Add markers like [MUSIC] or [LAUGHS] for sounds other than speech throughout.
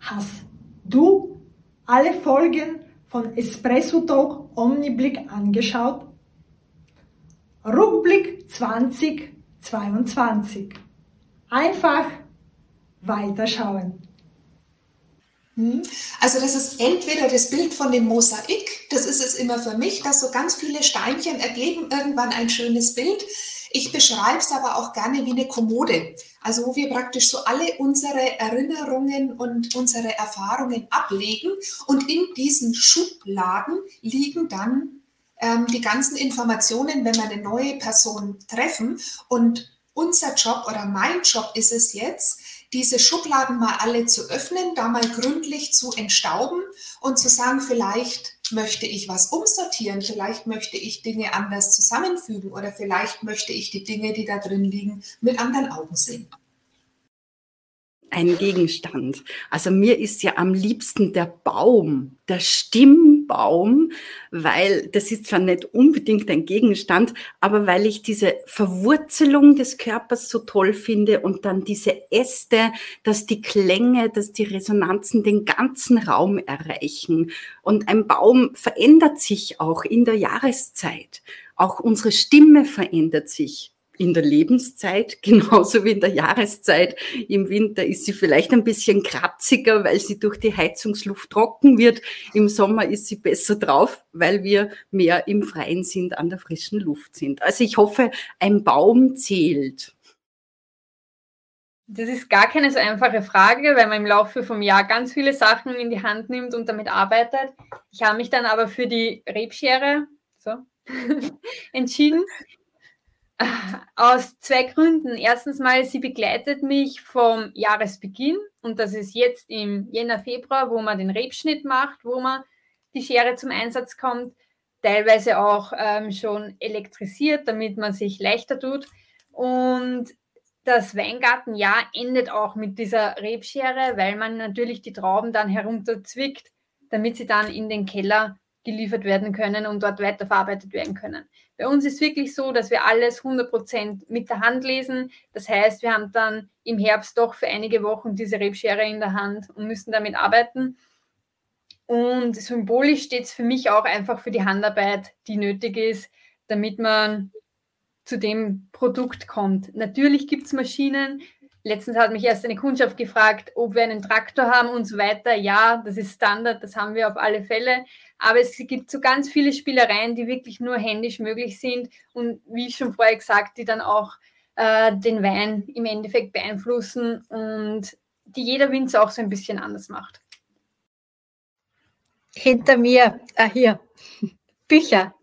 Hast du alle Folgen von Espresso Talk Omniblick angeschaut? Rückblick 2022. Einfach weiterschauen. Hm? Also das ist entweder das Bild von dem Mosaik, das ist es immer für mich, dass so ganz viele Steinchen ergeben irgendwann ein schönes Bild. Ich beschreibe es aber auch gerne wie eine Kommode, also wo wir praktisch so alle unsere Erinnerungen und unsere Erfahrungen ablegen und in diesen Schubladen liegen dann ähm, die ganzen Informationen, wenn wir eine neue Person treffen. Und unser Job oder mein Job ist es jetzt, diese Schubladen mal alle zu öffnen, da mal gründlich zu entstauben und zu sagen, vielleicht möchte ich was umsortieren, vielleicht möchte ich Dinge anders zusammenfügen oder vielleicht möchte ich die Dinge, die da drin liegen, mit anderen Augen sehen ein Gegenstand. Also mir ist ja am liebsten der Baum, der Stimmbaum, weil das ist zwar nicht unbedingt ein Gegenstand, aber weil ich diese Verwurzelung des Körpers so toll finde und dann diese Äste, dass die Klänge, dass die Resonanzen den ganzen Raum erreichen. Und ein Baum verändert sich auch in der Jahreszeit. Auch unsere Stimme verändert sich in der Lebenszeit, [LAUGHS] genauso wie in der Jahreszeit. Im Winter ist sie vielleicht ein bisschen kratziger, weil sie durch die Heizungsluft trocken wird. Im Sommer ist sie besser drauf, weil wir mehr im Freien sind, an der frischen Luft sind. Also ich hoffe, ein Baum zählt. Das ist gar keine so einfache Frage, weil man im Laufe vom Jahr ganz viele Sachen in die Hand nimmt und damit arbeitet. Ich habe mich dann aber für die Rebschere so, [LAUGHS] entschieden, aus zwei Gründen. Erstens mal, sie begleitet mich vom Jahresbeginn und das ist jetzt im Jänner, Februar, wo man den Rebschnitt macht, wo man die Schere zum Einsatz kommt, teilweise auch ähm, schon elektrisiert, damit man sich leichter tut. Und das Weingartenjahr endet auch mit dieser Rebschere, weil man natürlich die Trauben dann herunterzwickt, damit sie dann in den Keller geliefert werden können und dort weiterverarbeitet werden können. Bei uns ist wirklich so, dass wir alles 100% mit der Hand lesen. Das heißt, wir haben dann im Herbst doch für einige Wochen diese Rebschere in der Hand und müssen damit arbeiten. Und symbolisch steht es für mich auch einfach für die Handarbeit, die nötig ist, damit man zu dem Produkt kommt. Natürlich gibt es Maschinen, Letztens hat mich erst eine Kundschaft gefragt, ob wir einen Traktor haben und so weiter. Ja, das ist Standard, das haben wir auf alle Fälle. Aber es gibt so ganz viele Spielereien, die wirklich nur händisch möglich sind und wie ich schon vorher gesagt, die dann auch äh, den Wein im Endeffekt beeinflussen und die jeder Winzer auch so ein bisschen anders macht. Hinter mir, äh, hier, [LAUGHS] Bücher.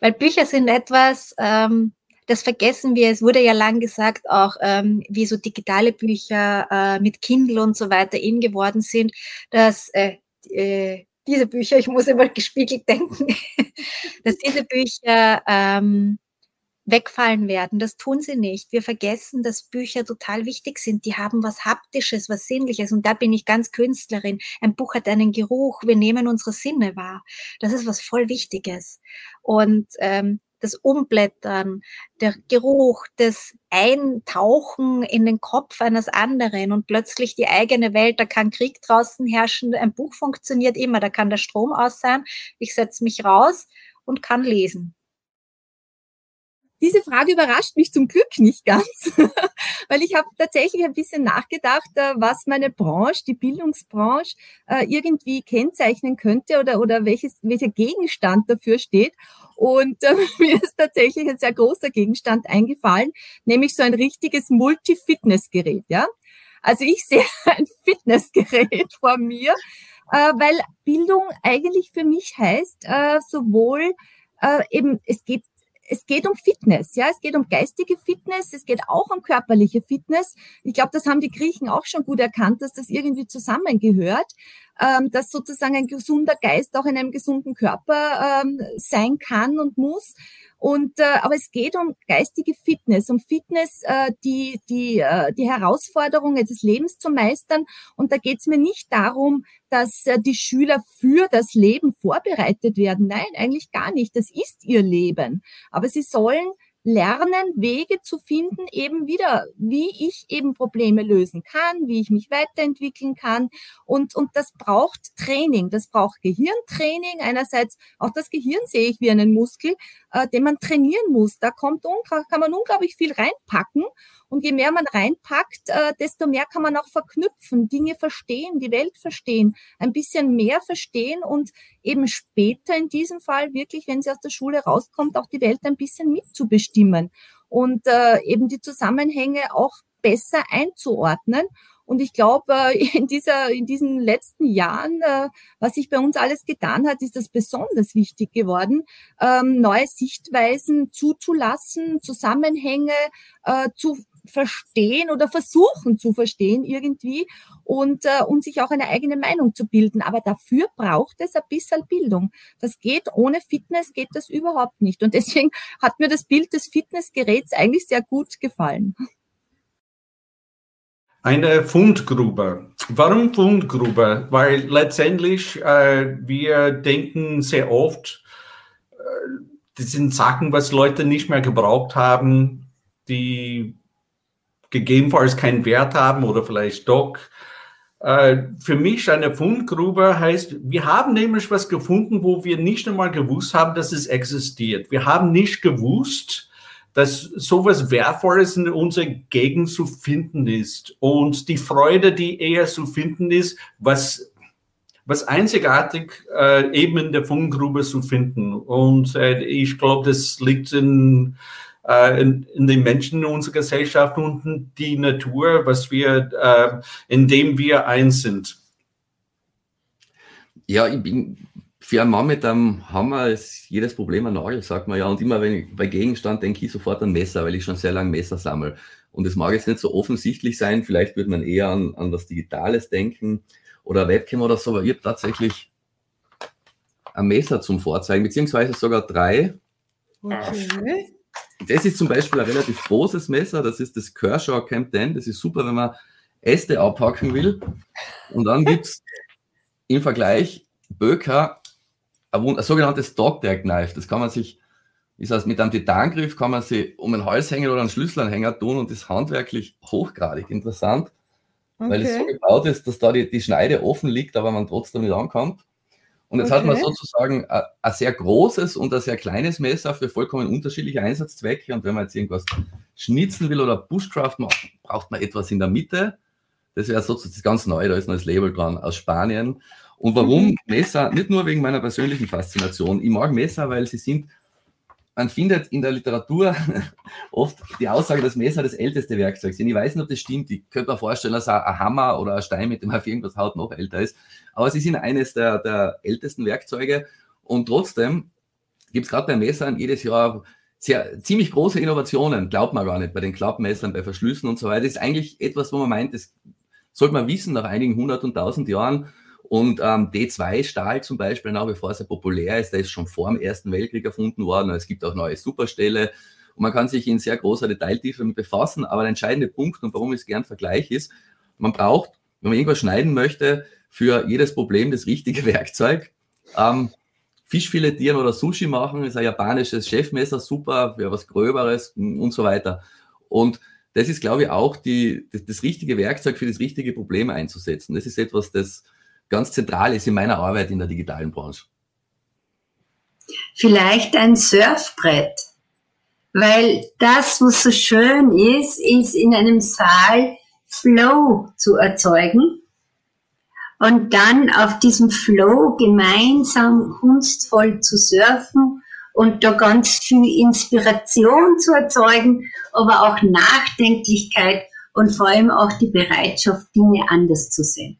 Weil Bücher sind etwas, ähm, das vergessen wir. Es wurde ja lang gesagt, auch ähm, wie so digitale Bücher äh, mit Kindle und so weiter in geworden sind, dass äh, äh, diese Bücher, ich muss immer [LAUGHS] gespiegelt denken, dass diese Bücher ähm, wegfallen werden. Das tun sie nicht. Wir vergessen, dass Bücher total wichtig sind. Die haben was Haptisches, was Sinnliches. Und da bin ich ganz Künstlerin. Ein Buch hat einen Geruch. Wir nehmen unsere Sinne wahr. Das ist was voll Wichtiges. Und ähm, das Umblättern, der Geruch, das Eintauchen in den Kopf eines anderen und plötzlich die eigene Welt, da kann Krieg draußen herrschen, ein Buch funktioniert immer, da kann der Strom aus sein, ich setze mich raus und kann lesen. Diese Frage überrascht mich zum Glück nicht ganz, [LAUGHS] weil ich habe tatsächlich ein bisschen nachgedacht, äh, was meine Branche, die Bildungsbranche, äh, irgendwie kennzeichnen könnte oder, oder welches, welcher Gegenstand dafür steht. Und äh, [LAUGHS] mir ist tatsächlich ein sehr großer Gegenstand eingefallen, nämlich so ein richtiges Multi-Fitness-Gerät. Ja? Also ich [LAUGHS] sehe ein Fitnessgerät vor mir, äh, weil Bildung eigentlich für mich heißt, äh, sowohl äh, eben, es geht es geht um Fitness, ja, es geht um geistige Fitness, es geht auch um körperliche Fitness. Ich glaube, das haben die Griechen auch schon gut erkannt, dass das irgendwie zusammengehört, ähm, dass sozusagen ein gesunder Geist auch in einem gesunden Körper ähm, sein kann und muss. Und äh, aber es geht um geistige Fitness, um Fitness, äh, die die äh, die Herausforderungen des Lebens zu meistern. Und da geht es mir nicht darum, dass äh, die Schüler für das Leben vorbereitet werden. Nein, eigentlich gar nicht. Das ist ihr Leben. Aber sie sollen lernen, Wege zu finden, eben wieder, wie ich eben Probleme lösen kann, wie ich mich weiterentwickeln kann. Und, und das braucht Training, das braucht Gehirntraining. Einerseits auch das Gehirn sehe ich wie einen Muskel, äh, den man trainieren muss. Da kommt, kann man unglaublich viel reinpacken. Und je mehr man reinpackt, äh, desto mehr kann man auch verknüpfen, Dinge verstehen, die Welt verstehen, ein bisschen mehr verstehen und eben später in diesem Fall wirklich, wenn sie aus der Schule rauskommt, auch die Welt ein bisschen mitzubestimmen und äh, eben die Zusammenhänge auch besser einzuordnen. Und ich glaube, äh, in, dieser, in diesen letzten Jahren, äh, was sich bei uns alles getan hat, ist das besonders wichtig geworden, ähm, neue Sichtweisen zuzulassen, Zusammenhänge äh, zu verstehen oder versuchen zu verstehen irgendwie und, äh, und sich auch eine eigene Meinung zu bilden. Aber dafür braucht es ein bisschen Bildung. Das geht ohne Fitness, geht das überhaupt nicht. Und deswegen hat mir das Bild des Fitnessgeräts eigentlich sehr gut gefallen. Eine Fundgrube. Warum Fundgrube? Weil letztendlich äh, wir denken sehr oft, äh, das sind Sachen, was Leute nicht mehr gebraucht haben, die gegebenenfalls keinen Wert haben oder vielleicht doch. Äh, für mich eine Fundgrube heißt, wir haben nämlich was gefunden, wo wir nicht einmal gewusst haben, dass es existiert. Wir haben nicht gewusst, dass sowas Wertvolles in unserer Gegend zu finden ist. Und die Freude, die eher zu finden ist, was, was einzigartig äh, eben in der Fundgrube zu finden. Und äh, ich glaube, das liegt in, in, in, den Menschen in unserer Gesellschaft und die Natur, was wir, äh, in dem wir eins sind. Ja, ich bin für einen Mann mit einem Hammer ist jedes Problem ein Nagel, sagt man ja. Und immer wenn ich bei Gegenstand denke ich sofort an Messer, weil ich schon sehr lange Messer sammle. Und es mag jetzt nicht so offensichtlich sein, vielleicht würde man eher an, an was Digitales denken oder Webcam oder so, aber ich habe tatsächlich ein Messer zum Vorzeigen, beziehungsweise sogar drei. Okay. Das ist zum Beispiel ein relativ großes Messer, das ist das Kershaw Camp 10. Das ist super, wenn man Äste abpacken will. Und dann gibt es im Vergleich Böker ein, ein sogenanntes Dogtag Knife. Das kann man sich, ist heißt, mit einem Titangriff kann man sie um einen Halshänger oder einen Schlüsselanhänger tun und ist handwerklich hochgradig interessant, okay. weil es so gebaut ist, dass da die, die Schneide offen liegt, aber man trotzdem nicht ankommt. Und jetzt okay. hat man sozusagen ein, ein, sehr großes und ein sehr kleines Messer für vollkommen unterschiedliche Einsatzzwecke. Und wenn man jetzt irgendwas schnitzen will oder Bushcraft macht, braucht man etwas in der Mitte. Das wäre sozusagen ganz neu, da ist noch das Label dran aus Spanien. Und warum mhm. Messer? Nicht nur wegen meiner persönlichen Faszination. Ich mag Messer, weil sie sind, man findet in der Literatur [LAUGHS] oft die Aussage, dass Messer das älteste Werkzeug sind. Ich weiß nicht, ob das stimmt. Ich könnte mir vorstellen, dass ein Hammer oder ein Stein, mit dem auf irgendwas haut, noch älter ist. Aber sie sind eines der, der ältesten Werkzeuge. Und trotzdem gibt es gerade bei Messern jedes Jahr sehr, ziemlich große Innovationen. Glaubt man gar nicht. Bei den Klappmessern, bei Verschlüssen und so weiter. Das ist eigentlich etwas, wo man meint, das sollte man wissen nach einigen hundert und tausend Jahren. Und ähm, D2-Stahl zum Beispiel, nach wie vor sehr populär ist, der ist schon vor dem Ersten Weltkrieg erfunden worden. Es gibt auch neue Superstähle und man kann sich in sehr großer Detailtiefe damit befassen. Aber der entscheidende Punkt und warum ich es gern vergleiche ist, man braucht, wenn man irgendwas schneiden möchte, für jedes Problem das richtige [LAUGHS] Werkzeug. Ähm, Fisch filetieren oder Sushi machen ist ein japanisches Chefmesser, super, für was Gröberes und so weiter. Und das ist, glaube ich, auch die, das, das richtige Werkzeug für das richtige Problem einzusetzen. Das ist etwas, das ganz zentral ist in meiner Arbeit in der digitalen Branche? Vielleicht ein Surfbrett, weil das, was so schön ist, ist in einem Saal Flow zu erzeugen und dann auf diesem Flow gemeinsam kunstvoll zu surfen und da ganz viel Inspiration zu erzeugen, aber auch Nachdenklichkeit und vor allem auch die Bereitschaft, Dinge anders zu sehen.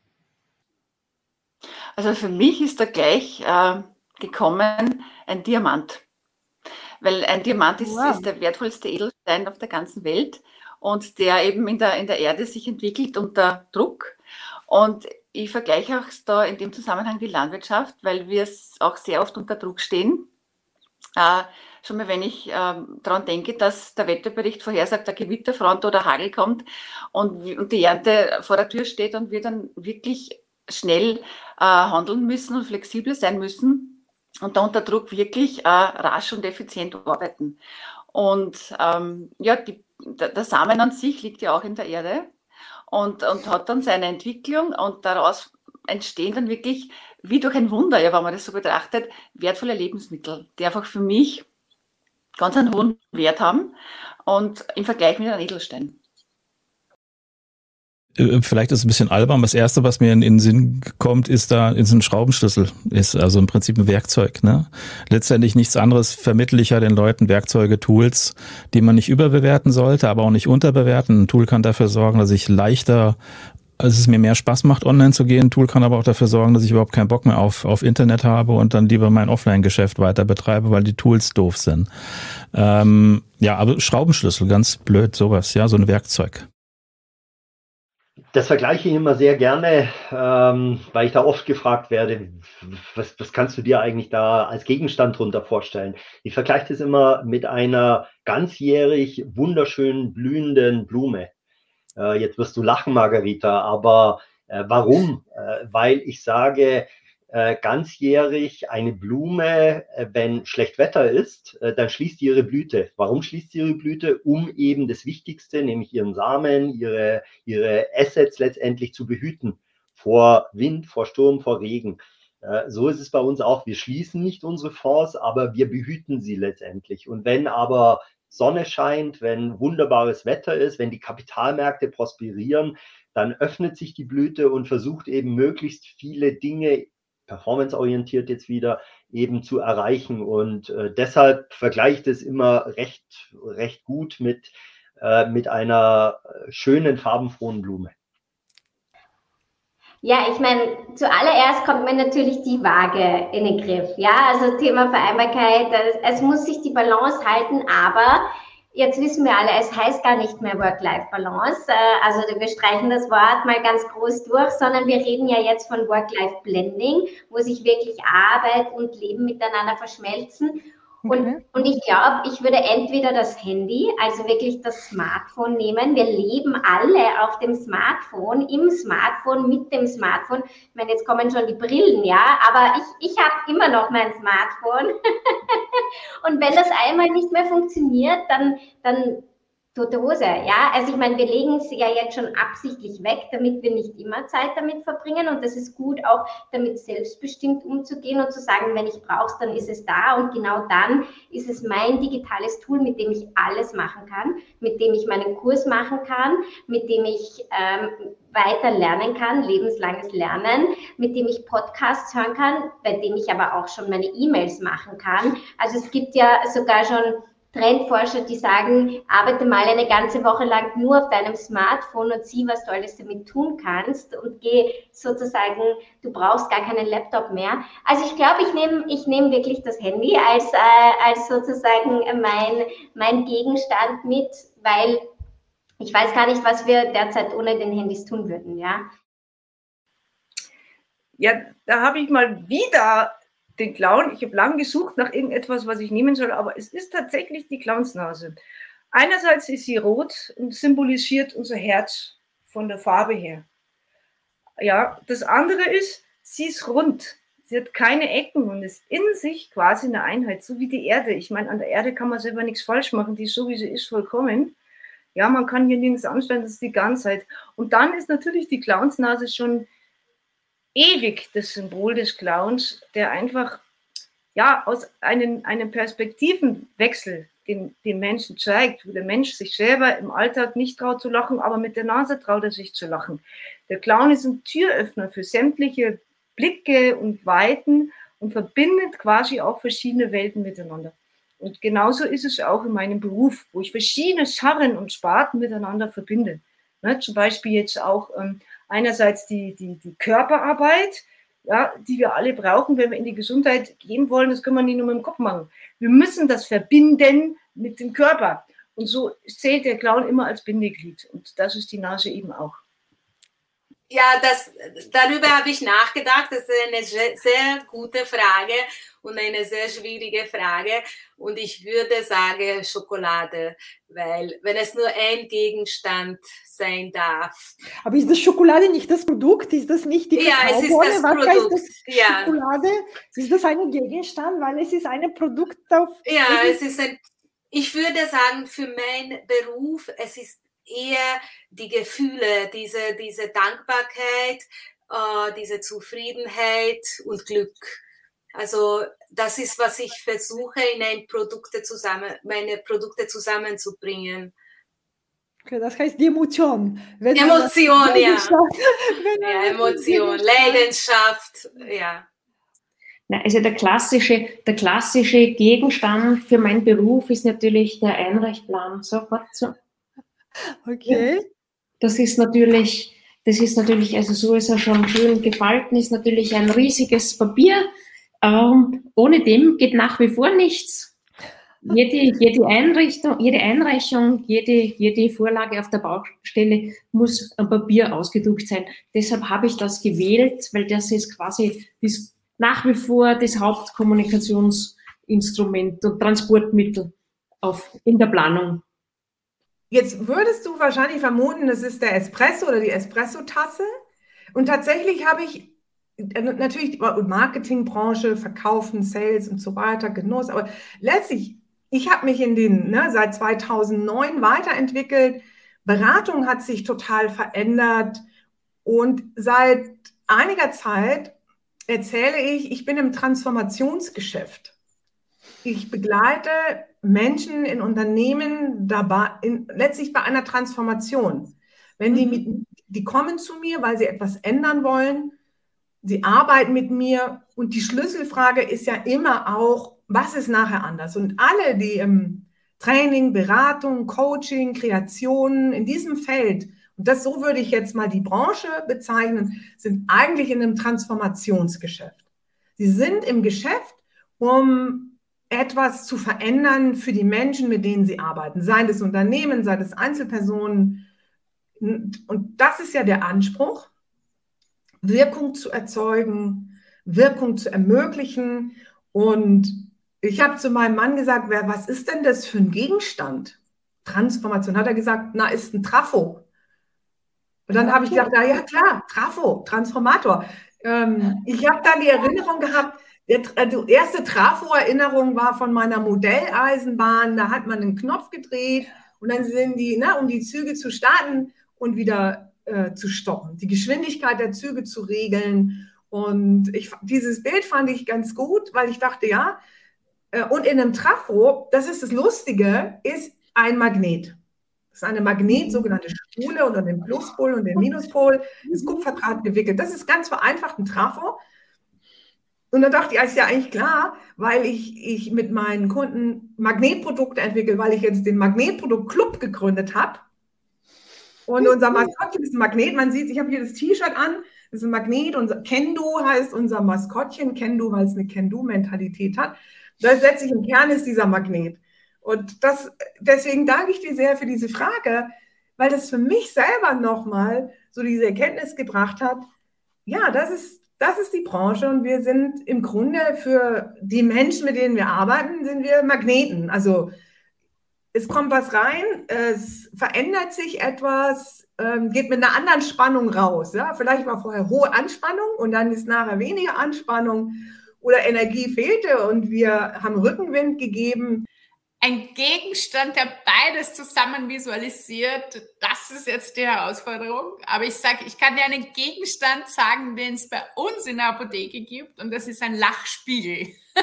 Also für mich ist da gleich äh, gekommen ein Diamant. Weil ein Diamant ist, wow. ist, der wertvollste Edelstein auf der ganzen Welt und der eben in der, in der Erde sich entwickelt unter Druck. Und ich vergleiche auch da in dem Zusammenhang die Landwirtschaft, weil wir es auch sehr oft unter Druck stehen. Äh, schon mal, wenn ich äh, daran denke, dass der Wetterbericht vorhersagt, der Gewitterfront oder Hagel kommt und, und die Ernte vor der Tür steht und wir dann wirklich schnell äh, handeln müssen und flexibel sein müssen und da unter Druck wirklich äh, rasch und effizient arbeiten. Und ähm, ja, die, der Samen an sich liegt ja auch in der Erde und, und hat dann seine Entwicklung und daraus entstehen dann wirklich wie durch ein Wunder, ja, wenn man das so betrachtet, wertvolle Lebensmittel, die einfach für mich ganz einen hohen Wert haben und im Vergleich mit einem Edelstein. Äh, vielleicht ist es ein bisschen albern. Das erste, was mir in, den Sinn kommt, ist da, ist ein Schraubenschlüssel. Ist also im Prinzip ein Werkzeug, ne? Letztendlich nichts anderes vermittle ich ja den Leuten Werkzeuge, Tools, die man nicht überbewerten sollte, aber auch nicht unterbewerten. Ein Tool kann dafür sorgen, dass ich leichter also es mir mehr Spaß macht, online zu gehen. Ein Tool kann aber auch dafür sorgen, dass ich überhaupt keinen Bock mehr auf, auf Internet habe und dann lieber mein Offline-Geschäft weiter betreibe, weil die Tools doof sind. Ähm, ja, aber Schraubenschlüssel, ganz blöd, sowas, ja, so ein Werkzeug. Das vergleiche ich immer sehr gerne, ähm, weil ich da oft gefragt werde, was, was kannst du dir eigentlich da als Gegenstand drunter vorstellen? Ich vergleiche das immer mit einer ganzjährig wunderschönen blühenden Blume. Äh, jetzt wirst du lachen, Margarita, aber äh, warum? Äh, weil ich sage, äh, ganzjährig eine Blume, äh, wenn schlecht Wetter ist, äh, dann schließt sie ihre Blüte. Warum schließt sie ihre Blüte? Um eben das Wichtigste, nämlich ihren Samen, ihre, ihre Assets letztendlich zu behüten vor Wind, vor Sturm, vor Regen. So ist es bei uns auch. Wir schließen nicht unsere Fonds, aber wir behüten sie letztendlich. Und wenn aber Sonne scheint, wenn wunderbares Wetter ist, wenn die Kapitalmärkte prosperieren, dann öffnet sich die Blüte und versucht eben möglichst viele Dinge performanceorientiert jetzt wieder eben zu erreichen. Und äh, deshalb vergleicht es immer recht, recht gut mit, äh, mit einer äh, schönen, farbenfrohen Blume. Ja, ich meine, zuallererst kommt mir natürlich die Waage in den Griff. Ja, also Thema Vereinbarkeit, es muss sich die Balance halten, aber Jetzt wissen wir alle, es heißt gar nicht mehr Work-Life-Balance. Äh, also wir streichen das Wort mal ganz groß durch, sondern wir reden ja jetzt von Work-Life-Blending, wo sich wirklich Arbeit und Leben miteinander verschmelzen. Und, okay. und ich glaube, ich würde entweder das Handy, also wirklich das Smartphone nehmen. Wir leben alle auf dem Smartphone, im Smartphone, mit dem Smartphone. Ich meine, jetzt kommen schon die Brillen, ja, aber ich, ich habe immer noch mein Smartphone. [LAUGHS] und wenn das einmal nicht mehr funktioniert, dann, dann tote Hose, ja. Also ich meine, wir legen es ja jetzt schon absichtlich weg, damit wir nicht immer Zeit damit verbringen und das ist gut, auch damit selbstbestimmt umzugehen und zu sagen, wenn ich brauche dann ist es da und genau dann ist es mein digitales Tool, mit dem ich alles machen kann, mit dem ich meinen Kurs machen kann, mit dem ich ähm, weiter lernen kann, lebenslanges Lernen, mit dem ich Podcasts hören kann, bei dem ich aber auch schon meine E-Mails machen kann. Also es gibt ja sogar schon Trendforscher, die sagen, arbeite mal eine ganze Woche lang nur auf deinem Smartphone und sieh, was du alles damit tun kannst und geh sozusagen, du brauchst gar keinen Laptop mehr. Also ich glaube, ich nehme ich nehm wirklich das Handy als, äh, als sozusagen mein, mein Gegenstand mit, weil ich weiß gar nicht, was wir derzeit ohne den Handys tun würden, ja. Ja, da habe ich mal wieder den Clown. Ich habe lange gesucht nach irgendetwas, was ich nehmen soll, aber es ist tatsächlich die Clownsnase. Einerseits ist sie rot und symbolisiert unser Herz von der Farbe her. Ja, das andere ist, sie ist rund. Sie hat keine Ecken und ist in sich quasi eine Einheit, so wie die Erde. Ich meine, an der Erde kann man selber nichts falsch machen, die ist so, wie sie ist, vollkommen. Ja, man kann hier nirgends anstellen, das ist die Ganzheit. Und dann ist natürlich die Clownsnase schon ewig das Symbol des Clowns, der einfach ja aus einem, einem Perspektivenwechsel den, den Menschen zeigt, wo der Mensch sich selber im Alltag nicht traut zu lachen, aber mit der Nase traut er sich zu lachen. Der Clown ist ein Türöffner für sämtliche Blicke und Weiten und verbindet quasi auch verschiedene Welten miteinander. Und genauso ist es auch in meinem Beruf, wo ich verschiedene Scharren und Sparten miteinander verbinde. Ne, zum Beispiel jetzt auch ähm, einerseits die, die, die Körperarbeit, ja, die wir alle brauchen, wenn wir in die Gesundheit gehen wollen. Das können wir nicht nur mit dem Kopf machen. Wir müssen das verbinden mit dem Körper. Und so zählt der Clown immer als Bindeglied. Und das ist die Nase eben auch. Ja, das, darüber habe ich nachgedacht. Das ist eine sehr gute Frage und eine sehr schwierige Frage. Und ich würde sagen Schokolade, weil wenn es nur ein Gegenstand sein darf. Aber ist das Schokolade nicht das Produkt? Ist das nicht die Ja, es ist das Was Produkt. Ist das ja. Schokolade? Ist das ein Gegenstand? Weil es ist ein Produkt auf... Ja, es ist ein Ich würde sagen, für meinen Beruf, es ist eher die Gefühle, diese, diese Dankbarkeit, äh, diese Zufriedenheit und Glück. Also das ist, was ich versuche, in ein Produkte zusammen, meine Produkte zusammenzubringen. Okay, das heißt die Emotion. Wenn Emotion, ja. [LAUGHS] ja. Emotion, Leidenschaft, ja. Also der klassische, der klassische Gegenstand für meinen Beruf ist natürlich der Einreichplan. Sofort so. Okay. Das ist natürlich, das ist natürlich, also so ist er schon schön gefalten, ist natürlich ein riesiges Papier. Ähm, ohne dem geht nach wie vor nichts. Jede, jede Einrichtung, jede Einreichung, jede, jede Vorlage auf der Baustelle muss am Papier ausgedruckt sein. Deshalb habe ich das gewählt, weil das ist quasi das, nach wie vor das Hauptkommunikationsinstrument und Transportmittel auf, in der Planung. Jetzt würdest du wahrscheinlich vermuten, das ist der Espresso oder die Espresso-Tasse. Und tatsächlich habe ich äh, natürlich Marketingbranche, Verkaufen, Sales und so weiter, Genuss. Aber letztlich, ich habe mich in den, ne, seit 2009 weiterentwickelt. Beratung hat sich total verändert. Und seit einiger Zeit erzähle ich, ich bin im Transformationsgeschäft. Ich begleite Menschen in Unternehmen dabei, in, letztlich bei einer Transformation. Wenn die, mhm. mit, die kommen zu mir, weil sie etwas ändern wollen, sie arbeiten mit mir und die Schlüsselfrage ist ja immer auch, was ist nachher anders? Und alle, die im Training, Beratung, Coaching, Kreation in diesem Feld, und das so würde ich jetzt mal die Branche bezeichnen, sind eigentlich in einem Transformationsgeschäft. Sie sind im Geschäft, um etwas zu verändern für die Menschen, mit denen sie arbeiten, sei es Unternehmen, sei es Einzelpersonen. Und das ist ja der Anspruch, Wirkung zu erzeugen, Wirkung zu ermöglichen. Und ich habe zu meinem Mann gesagt, wer, was ist denn das für ein Gegenstand? Transformation. Hat er gesagt, na, ist ein Trafo. Und dann habe ich gedacht, na ja, klar, Trafo, Transformator. Ähm, ich habe dann die Erinnerung gehabt, die also erste Trafo-Erinnerung war von meiner Modelleisenbahn. Da hat man einen Knopf gedreht und dann sind die, ne, um die Züge zu starten und wieder äh, zu stoppen, die Geschwindigkeit der Züge zu regeln. Und ich, dieses Bild fand ich ganz gut, weil ich dachte, ja, äh, und in einem Trafo, das ist das Lustige, ist ein Magnet. Das ist eine Magnet, sogenannte Spule unter dem Pluspol und dem Minuspol, ist Kupferdraht gewickelt. Das ist ganz vereinfacht ein Trafo. Und dann dachte ich, ist ja eigentlich klar, weil ich, ich mit meinen Kunden Magnetprodukte entwickle, weil ich jetzt den Magnetprodukt-Club gegründet habe. Und unser Maskottchen ist ein Magnet. Man sieht, ich habe hier das T-Shirt an. Das ist ein Magnet. Unser Kendo heißt unser Maskottchen. Kendo, weil es eine Kendo-Mentalität hat. Das letztlich im Kern ist dieser Magnet. Und das, deswegen danke ich dir sehr für diese Frage, weil das für mich selber nochmal so diese Erkenntnis gebracht hat. Ja, das ist, das ist die Branche und wir sind im Grunde für die Menschen, mit denen wir arbeiten, sind wir Magneten. Also es kommt was rein, es verändert sich etwas, ähm, geht mit einer anderen Spannung raus. Ja? Vielleicht war vorher hohe Anspannung und dann ist nachher weniger Anspannung oder Energie fehlte und wir haben Rückenwind gegeben ein Gegenstand, der beides zusammen visualisiert, das ist jetzt die Herausforderung. Aber ich sage, ich kann dir einen Gegenstand sagen, den es bei uns in der Apotheke gibt, und das ist ein Lachspiegel. [LAUGHS]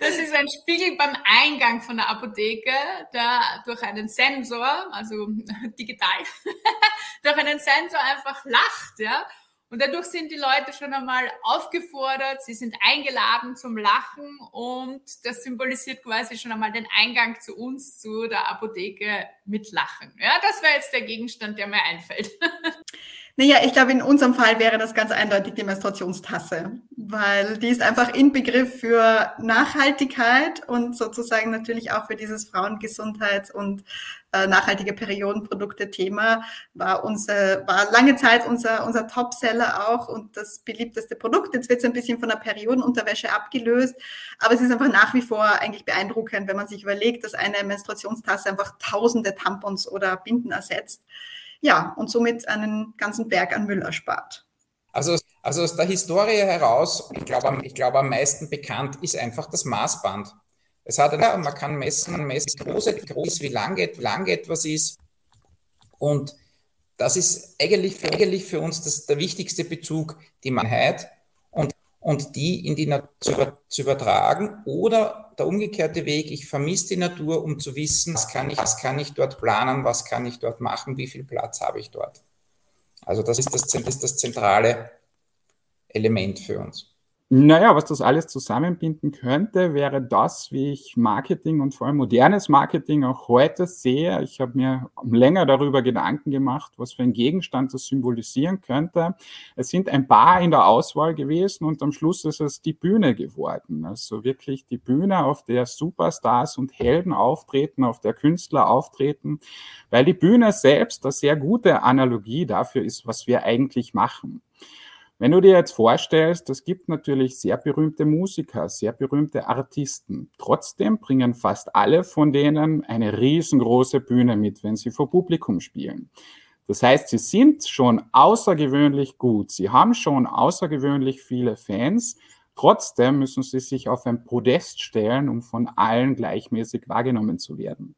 das ist ein Spiegel beim Eingang von der Apotheke, der durch einen Sensor, also [LAUGHS] digital, [LAUGHS] durch einen Sensor einfach lacht, ja. Und dadurch sind die Leute schon einmal aufgefordert, sie sind eingeladen zum Lachen und das symbolisiert quasi schon einmal den Eingang zu uns, zu der Apotheke mit Lachen. Ja, das wäre jetzt der Gegenstand, der mir einfällt. [LAUGHS] Naja, ich glaube, in unserem Fall wäre das ganz eindeutig die Menstruationstasse, weil die ist einfach Inbegriff für Nachhaltigkeit und sozusagen natürlich auch für dieses Frauengesundheits- und äh, nachhaltige Periodenprodukte-Thema war, unser, war lange Zeit unser, unser Topseller auch und das beliebteste Produkt. Jetzt wird es ein bisschen von der Periodenunterwäsche abgelöst, aber es ist einfach nach wie vor eigentlich beeindruckend, wenn man sich überlegt, dass eine Menstruationstasse einfach tausende Tampons oder Binden ersetzt ja, und somit einen ganzen Berg an Müll erspart. Also, also aus der Historie heraus, ich glaube, ich glaube am meisten bekannt ist einfach das Maßband. Es hat eine, man kann messen, messen, groß, groß wie lang, wie lang etwas ist. Und das ist eigentlich für, eigentlich für uns das, der wichtigste Bezug, die Mannheit und, die in die Natur zu übertragen. Oder der umgekehrte Weg, ich vermisse die Natur, um zu wissen, was kann ich, was kann ich dort planen, was kann ich dort machen, wie viel Platz habe ich dort. Also das ist das, das, ist das zentrale Element für uns. Naja, was das alles zusammenbinden könnte, wäre das, wie ich Marketing und vor allem modernes Marketing auch heute sehe. Ich habe mir länger darüber Gedanken gemacht, was für ein Gegenstand das symbolisieren könnte. Es sind ein paar in der Auswahl gewesen und am Schluss ist es die Bühne geworden. Also wirklich die Bühne, auf der Superstars und Helden auftreten, auf der Künstler auftreten, weil die Bühne selbst eine sehr gute Analogie dafür ist, was wir eigentlich machen. Wenn du dir jetzt vorstellst, es gibt natürlich sehr berühmte Musiker, sehr berühmte Artisten. Trotzdem bringen fast alle von denen eine riesengroße Bühne mit, wenn sie vor Publikum spielen. Das heißt, sie sind schon außergewöhnlich gut. Sie haben schon außergewöhnlich viele Fans. Trotzdem müssen sie sich auf ein Podest stellen, um von allen gleichmäßig wahrgenommen zu werden.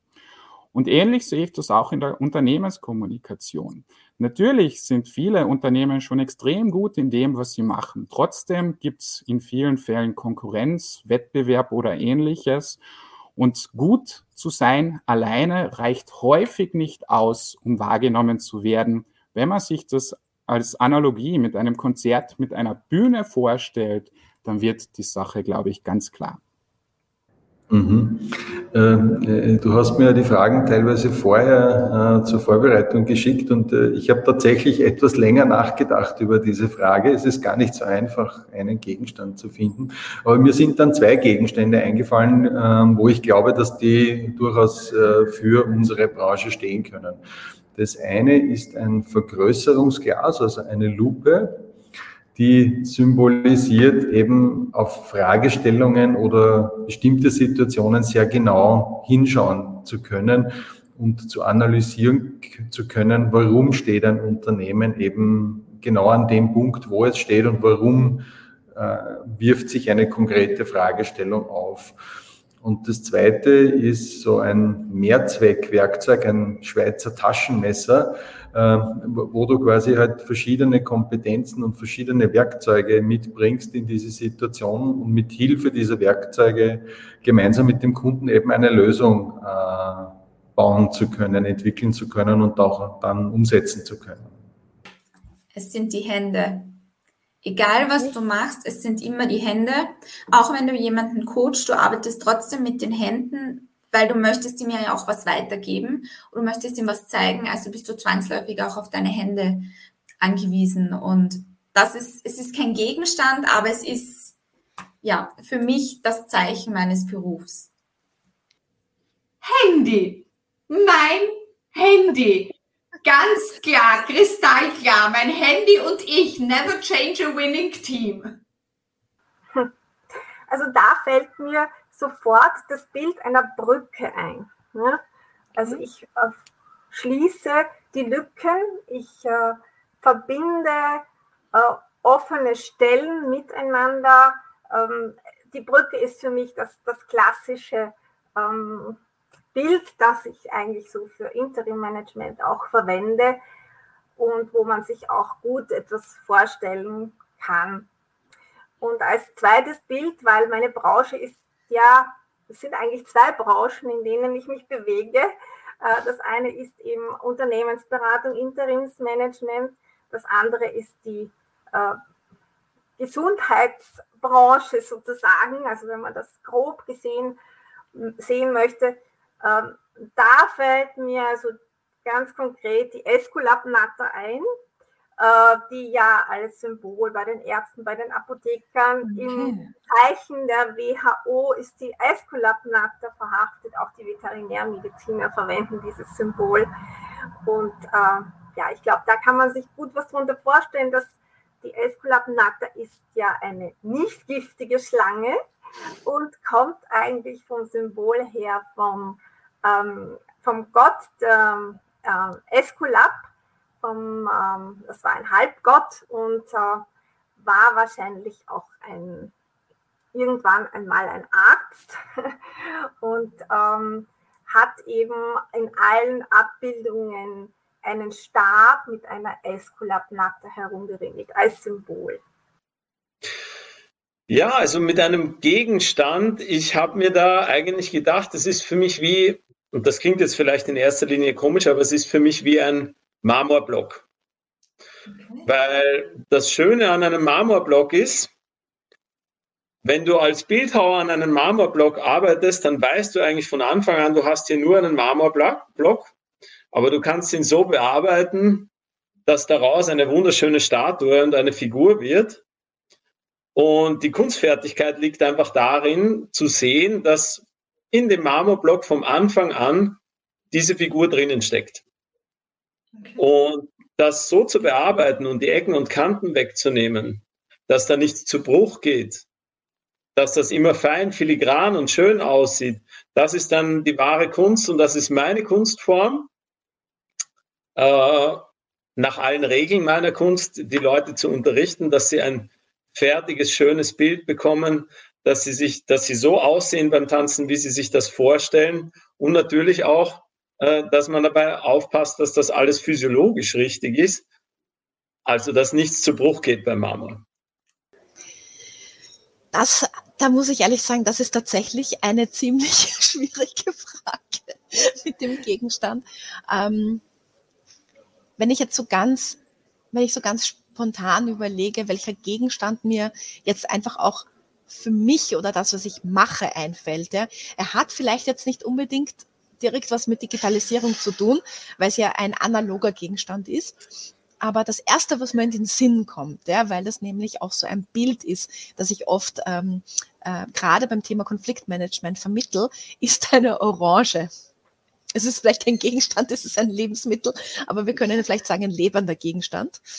Und ähnlich sehe ich das auch in der Unternehmenskommunikation. Natürlich sind viele Unternehmen schon extrem gut in dem, was sie machen. Trotzdem gibt es in vielen Fällen Konkurrenz, Wettbewerb oder ähnliches. Und gut zu sein alleine reicht häufig nicht aus, um wahrgenommen zu werden. Wenn man sich das als Analogie mit einem Konzert, mit einer Bühne vorstellt, dann wird die Sache, glaube ich, ganz klar. Mhm. Ähm, äh, du hast mir die Fragen teilweise vorher äh, zur Vorbereitung geschickt und äh, ich habe tatsächlich etwas länger nachgedacht über diese Frage. Es ist gar nicht so einfach, einen Gegenstand zu finden. Aber mir sind dann zwei Gegenstände eingefallen, ähm, wo ich glaube, dass die durchaus für unsere Branche stehen können. Das eine ist ein Vergrößerungsglas, also eine Lupe, die symbolisiert eben auf Fragestellungen oder bestimmte Situationen sehr genau hinschauen zu können und zu analysieren zu können, warum steht ein Unternehmen eben genau an dem Punkt, wo es steht und warum äh, wirft sich eine konkrete Fragestellung auf. Und das zweite ist so ein Mehrzweckwerkzeug, ein Schweizer Taschenmesser, ähm, wo du quasi halt verschiedene Kompetenzen und verschiedene Werkzeuge mitbringst in diese Situation und mit Hilfe dieser Werkzeuge gemeinsam mit dem Kunden eben eine Lösung äh, bauen zu können, entwickeln zu können und auch dann umsetzen zu können. Es sind die Hände. Egal was du machst, es sind immer die Hände. Auch wenn du jemanden coachst, du arbeitest trotzdem mit den Händen weil du möchtest ihm ja auch was weitergeben und du möchtest ihm was zeigen, also bist du zwangsläufig auch auf deine Hände angewiesen. Und das ist, es ist kein Gegenstand, aber es ist ja für mich das Zeichen meines Berufs. Handy. Mein Handy. Ganz klar, kristallklar. Mein Handy und ich. Never change a winning team. [LAUGHS] Also da fällt mir sofort das Bild einer Brücke ein. Ne? Also mhm. ich äh, schließe die Lücken, ich äh, verbinde äh, offene Stellen miteinander. Ähm, die Brücke ist für mich das, das klassische ähm, Bild, das ich eigentlich so für Interim-Management auch verwende und wo man sich auch gut etwas vorstellen kann. Und als zweites Bild, weil meine Branche ist ja, es sind eigentlich zwei Branchen, in denen ich mich bewege. Äh, das eine ist eben Unternehmensberatung, Interimsmanagement. Das andere ist die äh, Gesundheitsbranche sozusagen, also wenn man das grob gesehen sehen möchte. Ähm, da fällt mir also ganz konkret die Esculap-Natter ein äh, die ja als Symbol bei den Ärzten, bei den Apothekern okay. im Zeichen der WHO ist die Esculapnatter verhaftet. Auch die Veterinärmediziner verwenden dieses Symbol. Und äh, ja, ich glaube, da kann man sich gut was darunter vorstellen, dass die Esculapnatter ist ja eine nicht giftige Schlange und kommt eigentlich vom Symbol her vom, ähm, vom Gott ähm, äh, Esculap, vom, ähm, das war ein Halbgott und äh, war wahrscheinlich auch ein irgendwann einmal ein Arzt [LAUGHS] und ähm, hat eben in allen Abbildungen einen Stab mit einer Esculapnatter herumgeringelt als Symbol. Ja, also mit einem Gegenstand, ich habe mir da eigentlich gedacht, das ist für mich wie, und das klingt jetzt vielleicht in erster Linie komisch, aber es ist für mich wie ein Marmorblock. Okay. Weil das Schöne an einem Marmorblock ist, wenn du als Bildhauer an einem Marmorblock arbeitest, dann weißt du eigentlich von Anfang an, du hast hier nur einen Marmorblock, aber du kannst ihn so bearbeiten, dass daraus eine wunderschöne Statue und eine Figur wird. Und die Kunstfertigkeit liegt einfach darin, zu sehen, dass in dem Marmorblock vom Anfang an diese Figur drinnen steckt. Okay. Und das so zu bearbeiten und die Ecken und Kanten wegzunehmen, dass da nichts zu Bruch geht, dass das immer fein, filigran und schön aussieht, das ist dann die wahre Kunst und das ist meine Kunstform. Äh, nach allen Regeln meiner Kunst, die Leute zu unterrichten, dass sie ein fertiges, schönes Bild bekommen, dass sie sich, dass sie so aussehen beim Tanzen, wie sie sich das vorstellen. Und natürlich auch, äh, dass man dabei aufpasst, dass das alles physiologisch richtig ist. Also, dass nichts zu Bruch geht beim Marmor. Das, da muss ich ehrlich sagen, das ist tatsächlich eine [LAUGHS] ziemlich schwierige Frage mit dem Gegenstand. Ähm, wenn ich jetzt so ganz, wenn ich so ganz spontan überlege, welcher Gegenstand mir jetzt einfach auch für mich oder das, was ich mache, einfällt. Ja. Er hat vielleicht jetzt nicht unbedingt direkt was mit Digitalisierung zu tun, weil es ja ein analoger Gegenstand ist. Aber das Erste, was mir in den Sinn kommt, ja, weil das nämlich auch so ein Bild ist, das ich oft ähm, äh, gerade beim Thema Konfliktmanagement vermittel, ist eine Orange es ist vielleicht kein Gegenstand, es ist ein Lebensmittel, aber wir können vielleicht sagen, ein lebender Gegenstand. [LAUGHS]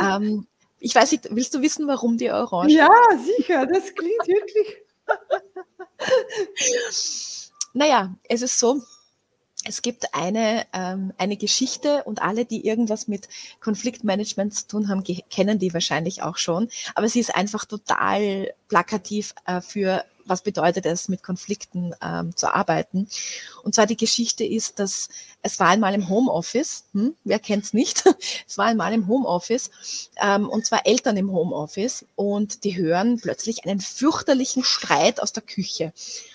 Ähm, ich weiß nicht, willst du wissen, warum die Orange? Ja, sicher, das klingt wirklich. [LAUGHS] naja, es ist so, es gibt eine, ähm, eine Geschichte und alle, die irgendwas mit Konfliktmanagement zu tun haben, kennen die wahrscheinlich auch schon. Aber sie ist einfach total plakativ äh, für was bedeutet es, mit Konflikten ähm, zu arbeiten. Und zwar die Geschichte ist, dass es war einmal im Homeoffice, hm, wer kennt's nicht, [LAUGHS] es war einmal im Homeoffice, ähm, und zwar Eltern im Homeoffice und die hören plötzlich einen fürchterlichen Streit aus der Küche.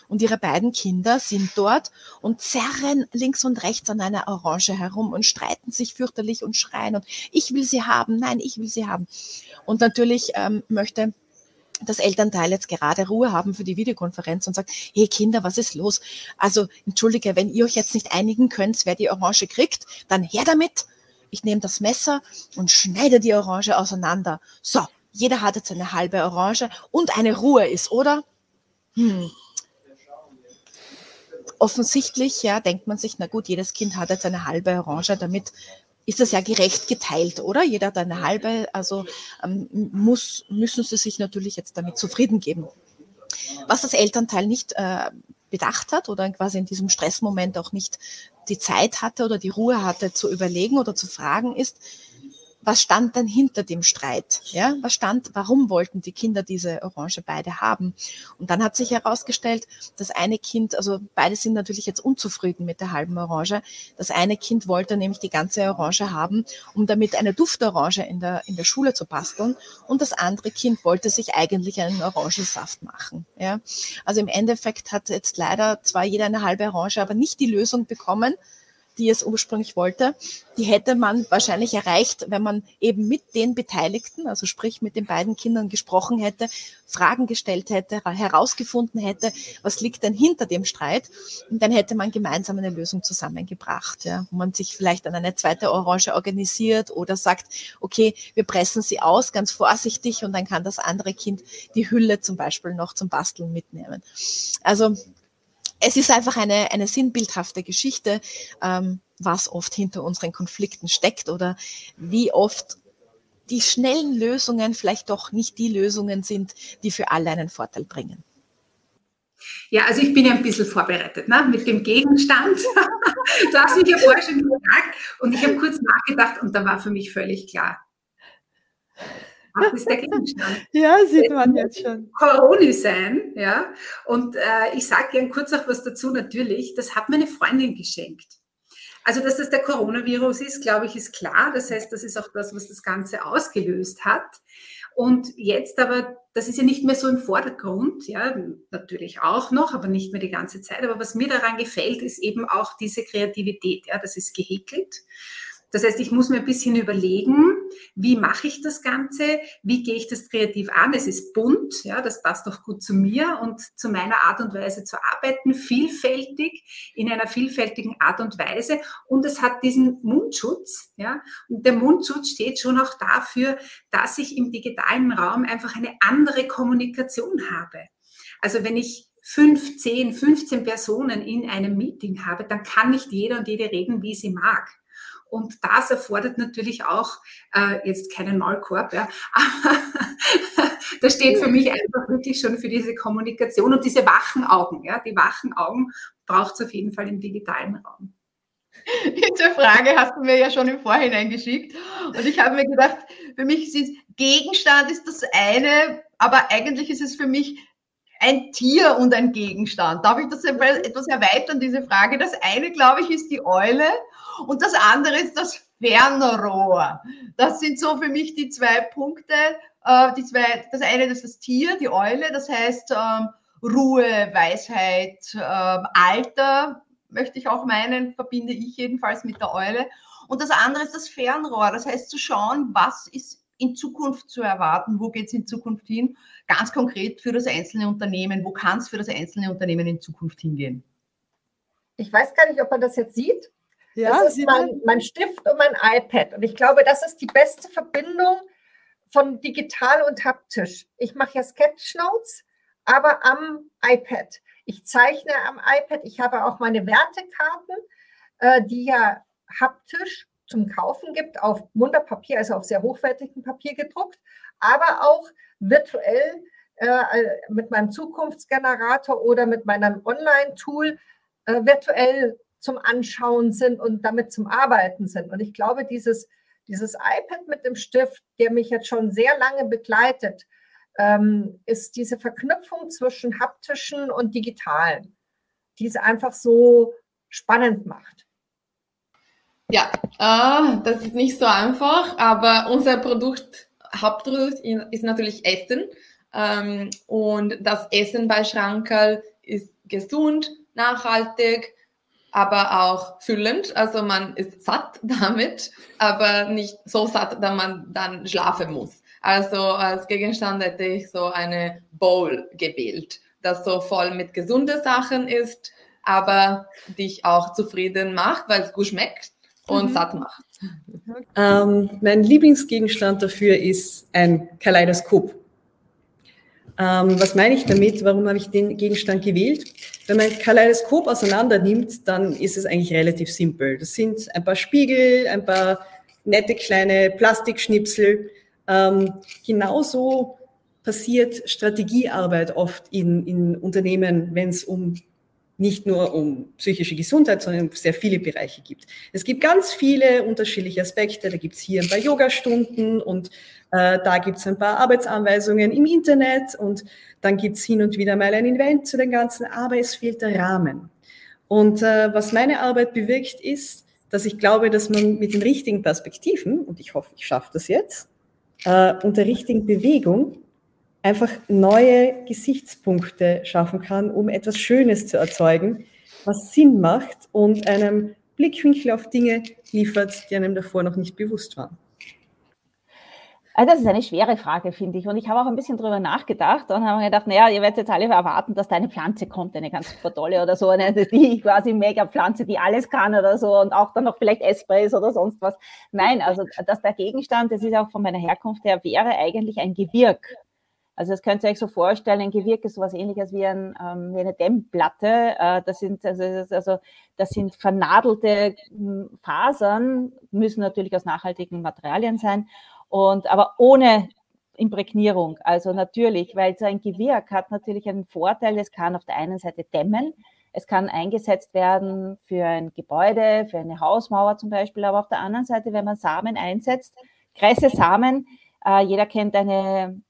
Und ihre beiden Kinder sind dort und zerren links und rechts an einer Orange herum und streiten sich fürchterlich und schreien und ich will sie haben, nein, ich will sie haben. Und natürlich ähm, möchte das Elternteil jetzt gerade Ruhe haben für die Videokonferenz und sagt, hey Kinder, was ist los? Also entschuldige, wenn ihr euch jetzt nicht einigen könnt, wer die Orange kriegt, dann her damit. Ich nehme das Messer und schneide die Orange auseinander. So, jeder hat jetzt eine halbe Orange und eine Ruhe ist, oder? Hm. Offensichtlich, ja, denkt man sich, na gut, jedes Kind hat jetzt eine halbe Orange, damit ist das ja gerecht geteilt, oder? Jeder hat eine halbe, also ähm, muss, müssen sie sich natürlich jetzt damit zufrieden geben. Was das Elternteil nicht äh, bedacht hat oder quasi in diesem Stressmoment auch nicht die Zeit hatte oder die Ruhe hatte zu überlegen oder zu fragen ist, was stand denn hinter dem Streit? Ja, was stand, warum wollten die Kinder diese Orange beide haben? Und dann hat sich herausgestellt, das eine Kind, also beide sind natürlich jetzt unzufrieden mit der halben Orange. Das eine Kind wollte nämlich die ganze Orange haben, um damit eine Duftorange in der, in der Schule zu basteln. Und das andere Kind wollte sich eigentlich einen Orangensaft machen. Ja, also im Endeffekt hat jetzt leider zwar jeder eine halbe Orange, aber nicht die Lösung bekommen, die es ursprünglich wollte, die hätte man wahrscheinlich erreicht, wenn man eben mit den Beteiligten, also sprich mit den beiden Kindern gesprochen hätte, Fragen gestellt hätte, herausgefunden hätte, was liegt denn hinter dem Streit. Und dann hätte man gemeinsam eine Lösung zusammengebracht, ja, wo man sich vielleicht an eine zweite Orange organisiert oder sagt, okay, wir pressen sie aus, ganz vorsichtig, und dann kann das andere Kind die Hülle zum Beispiel noch zum Basteln mitnehmen. Also es ist einfach eine, eine sinnbildhafte Geschichte, ähm, was oft hinter unseren Konflikten steckt oder wie oft die schnellen Lösungen vielleicht doch nicht die Lösungen sind, die für alle einen Vorteil bringen. Ja, also ich bin ja ein bisschen vorbereitet ne, mit dem Gegenstand. [LAUGHS] du hast mich ja vorher schon gefragt und ich habe kurz nachgedacht und da war für mich völlig klar. Was ist der Gegenstand? Ja, sieht man jetzt schon. Corona sein, ja. Und äh, ich sage gern kurz auch was dazu natürlich. Das hat meine Freundin geschenkt. Also, dass das der Coronavirus ist, glaube ich, ist klar. Das heißt, das ist auch das, was das Ganze ausgelöst hat. Und jetzt aber, das ist ja nicht mehr so im Vordergrund, ja, natürlich auch noch, aber nicht mehr die ganze Zeit. Aber was mir daran gefällt, ist eben auch diese Kreativität. Ja, das ist gehäkelt. Das heißt, ich muss mir ein bisschen überlegen, wie mache ich das Ganze? Wie gehe ich das kreativ an? Es ist bunt, ja, das passt auch gut zu mir und zu meiner Art und Weise zu arbeiten, vielfältig, in einer vielfältigen Art und Weise. Und es hat diesen Mundschutz, ja. Und der Mundschutz steht schon auch dafür, dass ich im digitalen Raum einfach eine andere Kommunikation habe. Also wenn ich fünf, zehn, 15 Personen in einem Meeting habe, dann kann nicht jeder und jede reden, wie sie mag. Und das erfordert natürlich auch äh, jetzt keinen Maulkorb, ja, aber [LAUGHS] das steht für mich einfach wirklich schon für diese Kommunikation und diese wachen Augen. Ja, die wachen Augen braucht es auf jeden Fall im digitalen Raum. [LAUGHS] Diese Frage hast du mir ja schon im Vorhinein geschickt. Und ich habe mir gedacht, für mich ist Gegenstand ist das eine, aber eigentlich ist es für mich ein Tier und ein Gegenstand. Darf ich das etwas erweitern, diese Frage? Das eine, glaube ich, ist die Eule und das andere ist das Fernrohr. Das sind so für mich die zwei Punkte. Äh, die zwei, das eine ist das Tier, die Eule, das heißt ähm, Ruhe, Weisheit, ähm, Alter, möchte ich auch meinen, verbinde ich jedenfalls mit der Eule. Und das andere ist das Fernrohr, das heißt zu schauen, was ist in Zukunft zu erwarten, wo geht es in Zukunft hin, ganz konkret für das einzelne Unternehmen, wo kann es für das einzelne Unternehmen in Zukunft hingehen. Ich weiß gar nicht, ob man das jetzt sieht. Ja, das ist mein, mein Stift und mein iPad. Und ich glaube, das ist die beste Verbindung von digital und haptisch. Ich mache ja Sketchnotes, aber am iPad. Ich zeichne am iPad. Ich habe auch meine Wertekarten, äh, die ja haptisch zum Kaufen gibt, auf Munterpapier, also auf sehr hochwertigem Papier gedruckt, aber auch virtuell äh, mit meinem Zukunftsgenerator oder mit meinem Online-Tool äh, virtuell zum Anschauen sind und damit zum Arbeiten sind. Und ich glaube, dieses, dieses iPad mit dem Stift, der mich jetzt schon sehr lange begleitet, ähm, ist diese Verknüpfung zwischen haptischen und digitalen, die es einfach so spannend macht. Ja, äh, das ist nicht so einfach, aber unser Produkt, Hauptprodukt ist natürlich Essen. Ähm, und das Essen bei Schrankerl ist gesund, nachhaltig, aber auch füllend. Also man ist satt [LAUGHS] damit, aber nicht so satt, dass man dann schlafen muss. Also als Gegenstand hätte ich so eine Bowl gewählt, das so voll mit gesunden Sachen ist, aber dich auch zufrieden macht, weil es gut schmeckt und mhm. satt macht. Ähm, mein Lieblingsgegenstand dafür ist ein Kaleidoskop. Ähm, was meine ich damit? Warum habe ich den Gegenstand gewählt? Wenn man ein Kaleidoskop auseinander nimmt, dann ist es eigentlich relativ simpel. Das sind ein paar Spiegel, ein paar nette kleine Plastikschnipsel. Ähm, genauso passiert Strategiearbeit oft in, in Unternehmen, wenn es um nicht nur um psychische Gesundheit, sondern um sehr viele Bereiche gibt. Es gibt ganz viele unterschiedliche Aspekte. Da gibt es hier ein paar Yoga-Stunden und äh, da gibt es ein paar Arbeitsanweisungen im Internet und dann gibt es hin und wieder mal ein Event zu den ganzen, aber es fehlt der Rahmen. Und äh, was meine Arbeit bewirkt ist, dass ich glaube, dass man mit den richtigen Perspektiven, und ich hoffe, ich schaffe das jetzt, äh, und der richtigen Bewegung einfach neue Gesichtspunkte schaffen kann, um etwas Schönes zu erzeugen, was Sinn macht und einem Blickwinkel auf Dinge liefert, die einem davor noch nicht bewusst waren. Also das ist eine schwere Frage, finde ich. Und ich habe auch ein bisschen drüber nachgedacht und habe mir gedacht, naja, ihr werdet jetzt alle erwarten, dass da eine Pflanze kommt, eine ganz super tolle oder so, eine die quasi Mega-Pflanze, die alles kann oder so und auch dann noch vielleicht essbar ist oder sonst was. Nein, also dass der Gegenstand, das ist auch von meiner Herkunft her, wäre eigentlich ein Gewirk. Also das könnt ihr euch so vorstellen, ein Gewirk ist sowas ähnliches wie, ein, ähm, wie eine Dämmplatte. Äh, das, sind, also, also, das sind vernadelte hm, Fasern, müssen natürlich aus nachhaltigen Materialien sein, und, aber ohne Imprägnierung. Also natürlich, weil so ein Gewirk hat natürlich einen Vorteil, es kann auf der einen Seite dämmen, es kann eingesetzt werden für ein Gebäude, für eine Hausmauer zum Beispiel, aber auf der anderen Seite, wenn man Samen einsetzt, Kresse Samen, Äh, jeder kennt eine,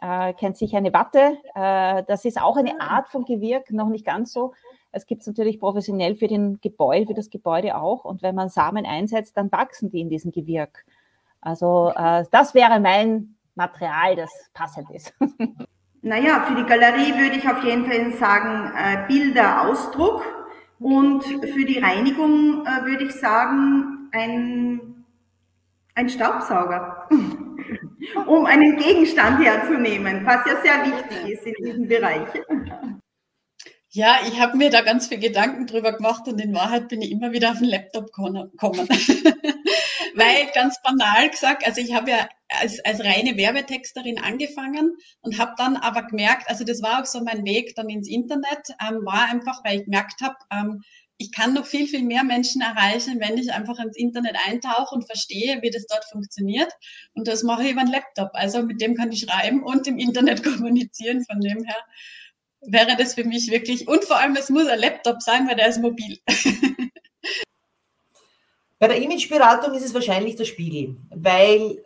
äh, kennt sich eine Watte. Äh, das ist auch eine Art von Gewirk, noch nicht ganz so. Es gibt es natürlich professionell für den Gebäude, für das Gebäude auch. Und wenn man Samen einsetzt, dann wachsen die in diesem Gewirk. Also äh, das wäre mein Material, das passend ist. [LAUGHS] Naja, für die Galerie würde ich auf jeden Fall sagen, äh, Bilderausdruck. Und für die Reinigung äh, würde ich sagen, ein, ein Staubsauger, [LAUGHS] um einen Gegenstand herzunehmen, was ja sehr wichtig ist in diesem Bereich. Ja, ich habe mir da ganz viel Gedanken drüber gemacht und in Wahrheit bin ich immer wieder auf den Laptop gekommen. [LAUGHS] Weil ganz banal gesagt, also ich habe ja als, als reine Werbetexterin angefangen und habe dann aber gemerkt, also das war auch so mein Weg dann ins Internet, ähm, war einfach, weil ich gemerkt habe, ähm, ich kann noch viel, viel mehr Menschen erreichen, wenn ich einfach ins Internet eintauche und verstehe, wie das dort funktioniert. Und das mache ich über einen Laptop. Also mit dem kann ich schreiben und im Internet [LAUGHS] kommunizieren. Von dem her wäre das für mich wirklich, und vor allem, es muss ein Laptop sein, weil der ist mobil. [LAUGHS] Bei der Imageberatung ist es wahrscheinlich der Spiegel, weil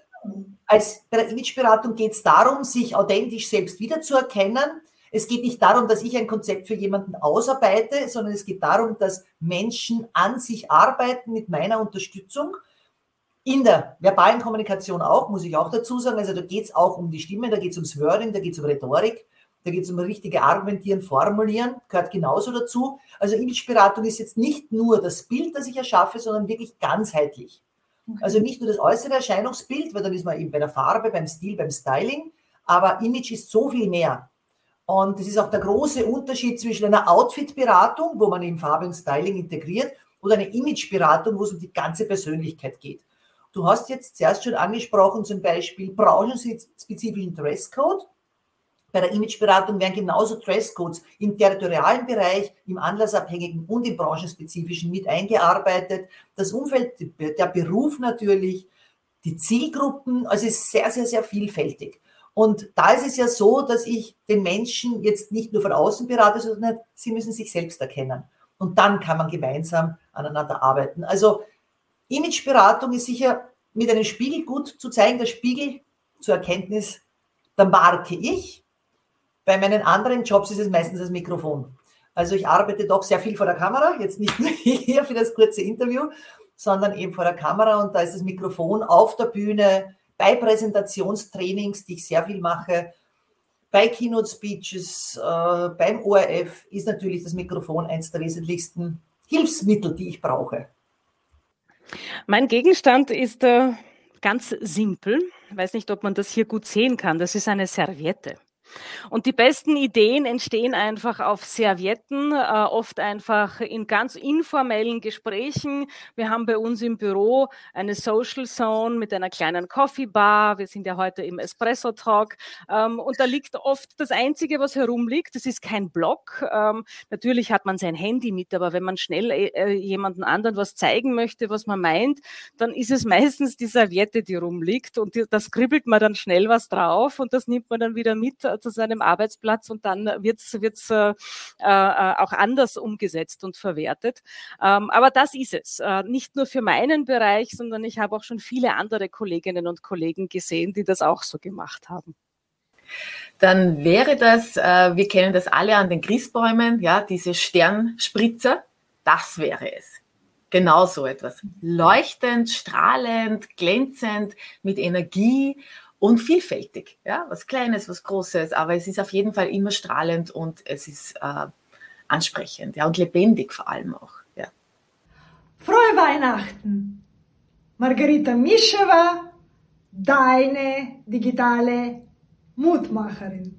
als bei der Imageberatung geht es darum, sich authentisch selbst wiederzuerkennen. Es geht nicht darum, dass ich ein Konzept für jemanden ausarbeite, sondern es geht darum, dass Menschen an sich arbeiten mit meiner Unterstützung. In der verbalen Kommunikation auch, muss ich auch dazu sagen. Also da geht es auch um die Stimme, da geht es ums Wording, da geht es um Rhetorik. Da geht es um richtige Argumentieren, Formulieren, gehört genauso dazu. Also Imageberatung ist jetzt nicht nur das Bild, das ich erschaffe, sondern wirklich ganzheitlich. Also nicht nur das äußere Erscheinungsbild, weil dann ist man eben bei der Farbe, beim Stil, beim Styling, aber Image ist so viel mehr. Und das ist auch der große Unterschied zwischen einer Outfit-Beratung, wo man eben Farbe und Styling integriert, oder eine Image-Beratung, wo es um die ganze Persönlichkeit geht. Du hast jetzt zuerst schon angesprochen, zum Beispiel branchenspezifischen Dresscode. Bei der Imageberatung werden genauso Dresscodes im territorialen Bereich, im anlassabhängigen und im branchenspezifischen mit eingearbeitet. Das Umfeld, der Beruf natürlich, die Zielgruppen, also ist sehr, sehr, sehr vielfältig. Und da ist es ja so, dass ich den Menschen jetzt nicht nur von außen berate, sondern sie müssen sich selbst erkennen. Und dann kann man gemeinsam aneinander arbeiten. Also Imageberatung ist sicher mit einem Spiegel gut zu zeigen, der Spiegel zur Erkenntnis der Marke ich, bei meinen anderen Jobs ist es meistens das Mikrofon. Also ich arbeite doch sehr viel vor der Kamera, jetzt nicht nur [LAUGHS] hier für das kurze Interview, sondern eben vor der Kamera und da ist das Mikrofon auf der Bühne, bei Präsentationstrainings, die ich sehr viel mache, bei Keynote Speeches, äh, beim ORF ist natürlich das Mikrofon eines der wesentlichsten Hilfsmittel, die ich brauche. Mein Gegenstand ist äh, ganz simpel. Ich weiß nicht, ob man das hier gut sehen kann. Das ist eine Serviette. Und die besten Ideen entstehen einfach auf Servietten, äh, oft einfach in ganz informellen Gesprächen. Wir haben bei uns im Büro eine Social Zone mit einer kleinen Coffee Bar. Wir sind ja heute im Espresso Talk. Ähm, und da liegt oft das Einzige, was herumliegt. Das ist kein Blog. Ähm, natürlich hat man sein Handy mit, aber wenn man schnell äh, äh jemanden anderen was zeigen möchte, was man meint, dann ist es meistens die Serviette, die rumliegt. Und die, da skribbelt man dann schnell was drauf und das nimmt man dann wieder mit zu seinem Arbeitsplatz und dann wird es äh, äh, auch anders umgesetzt und verwertet. Ähm, aber das ist es. Äh, nicht nur für meinen Bereich, sondern ich habe auch schon viele andere Kolleginnen und Kollegen gesehen, die das auch so gemacht haben. Dann wäre das, äh, wir kennen das alle an den Christbäumen, ja, diese Sternspritzer, das wäre es. Genau so etwas. Leuchtend, strahlend, glänzend, mit Energie und vielfältig. Ja, was Kleines, was Großes, aber es ist auf jeden Fall immer strahlend und es ist äh, ansprechend ja, und lebendig vor allem auch. Ja. Frohe Weihnachten! Margarita Mischewa, deine digitale Mutmacherin.